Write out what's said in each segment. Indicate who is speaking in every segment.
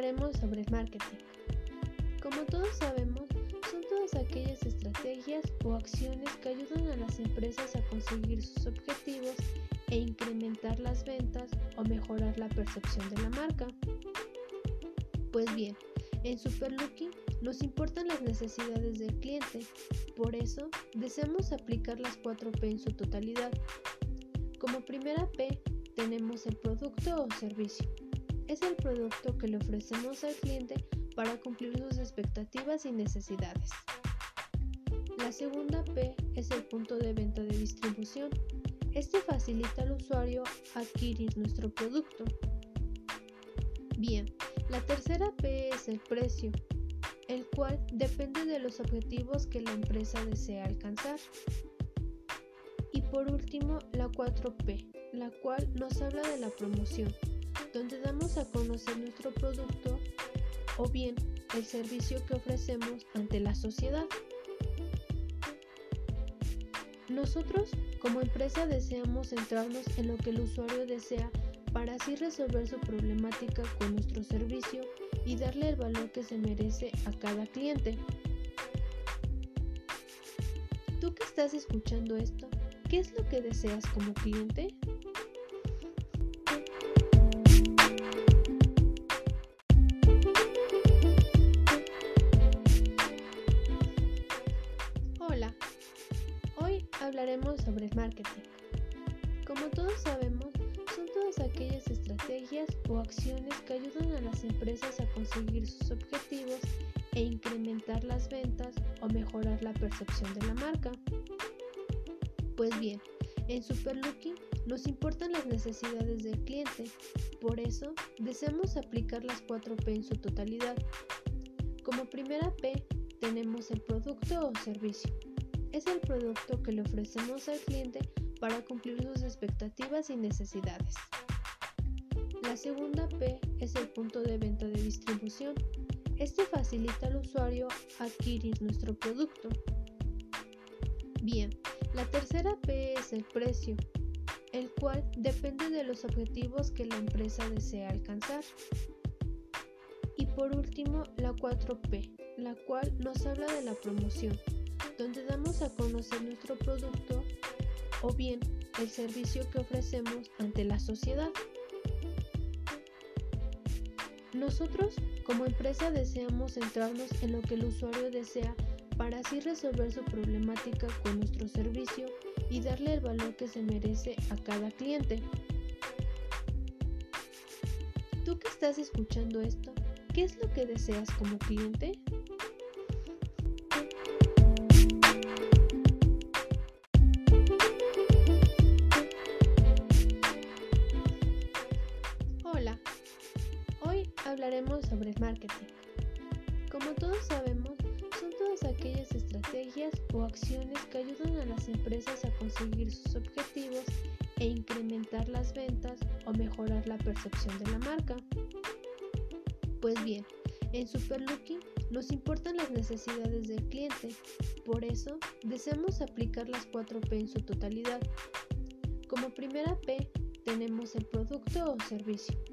Speaker 1: hablaremos sobre marketing. Como todos sabemos, son todas aquellas estrategias o acciones que ayudan a las empresas a conseguir sus objetivos e incrementar las ventas o mejorar la percepción de la marca. Pues bien, en Superlooking nos importan las necesidades del cliente, por eso deseamos aplicar las 4 P en su totalidad. Como primera P tenemos el producto o servicio. Es el producto que le ofrecemos al cliente para cumplir sus expectativas y necesidades. La segunda P es el punto de venta de distribución. Este facilita al usuario adquirir nuestro producto. Bien, la tercera P es el precio, el cual depende de los objetivos que la empresa desea alcanzar. Y por último, la 4P, la cual nos habla de la promoción, donde damos a conocer nuestro producto o bien el servicio que ofrecemos ante la sociedad. Nosotros como empresa deseamos centrarnos en lo que el usuario desea para así resolver su problemática con nuestro servicio y darle el valor que se merece a cada cliente. ¿Tú que estás escuchando esto? ¿Qué es lo que deseas como cliente? Hablaremos sobre marketing. Como todos sabemos, son todas aquellas estrategias o acciones que ayudan a las empresas a conseguir sus objetivos e incrementar las ventas o mejorar la percepción de la marca. Pues bien, en Superlooking nos importan las necesidades del cliente, por eso deseamos aplicar las 4 P en su totalidad. Como primera P tenemos el producto o servicio. Es el producto que le ofrecemos al cliente para cumplir sus expectativas y necesidades. La segunda P es el punto de venta de distribución. Este facilita al usuario adquirir nuestro producto. Bien, la tercera P es el precio, el cual depende de los objetivos que la empresa desea alcanzar. Y por último, la 4P, la cual nos habla de la promoción, donde damos a conocer nuestro producto o bien el servicio que ofrecemos ante la sociedad. Nosotros como empresa deseamos centrarnos en lo que el usuario desea para así resolver su problemática con nuestro servicio y darle el valor que se merece a cada cliente. ¿Tú que estás escuchando esto? ¿Qué es lo que deseas como cliente? Hablaremos sobre marketing. Como todos sabemos, son todas aquellas estrategias o acciones que ayudan a las empresas a conseguir sus objetivos e incrementar las ventas o mejorar la percepción de la marca. Pues bien, en Superlooking nos importan las necesidades del cliente, por eso deseamos aplicar las 4 P en su totalidad. Como primera P tenemos el producto o servicio.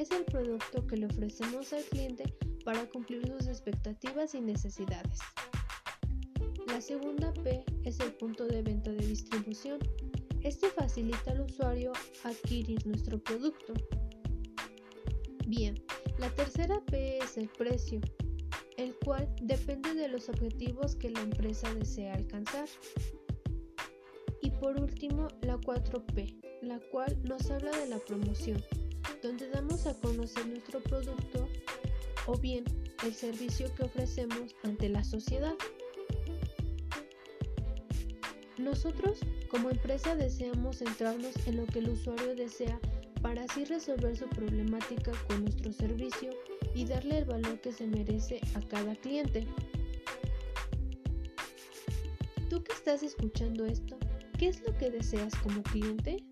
Speaker 1: Es el producto que le ofrecemos al cliente para cumplir sus expectativas y necesidades. La segunda P es el punto de venta de distribución. Este facilita al usuario adquirir nuestro producto. Bien, la tercera P es el precio, el cual depende de los objetivos que la empresa desea alcanzar. Y por último, la 4P, la cual nos habla de la promoción, donde damos a conocer nuestro producto o bien el servicio que ofrecemos ante la sociedad. Nosotros como empresa deseamos centrarnos en lo que el usuario desea para así resolver su problemática con nuestro servicio y darle el valor que se merece a cada cliente. ¿Tú que estás escuchando esto? ¿Qué es lo que deseas como cliente?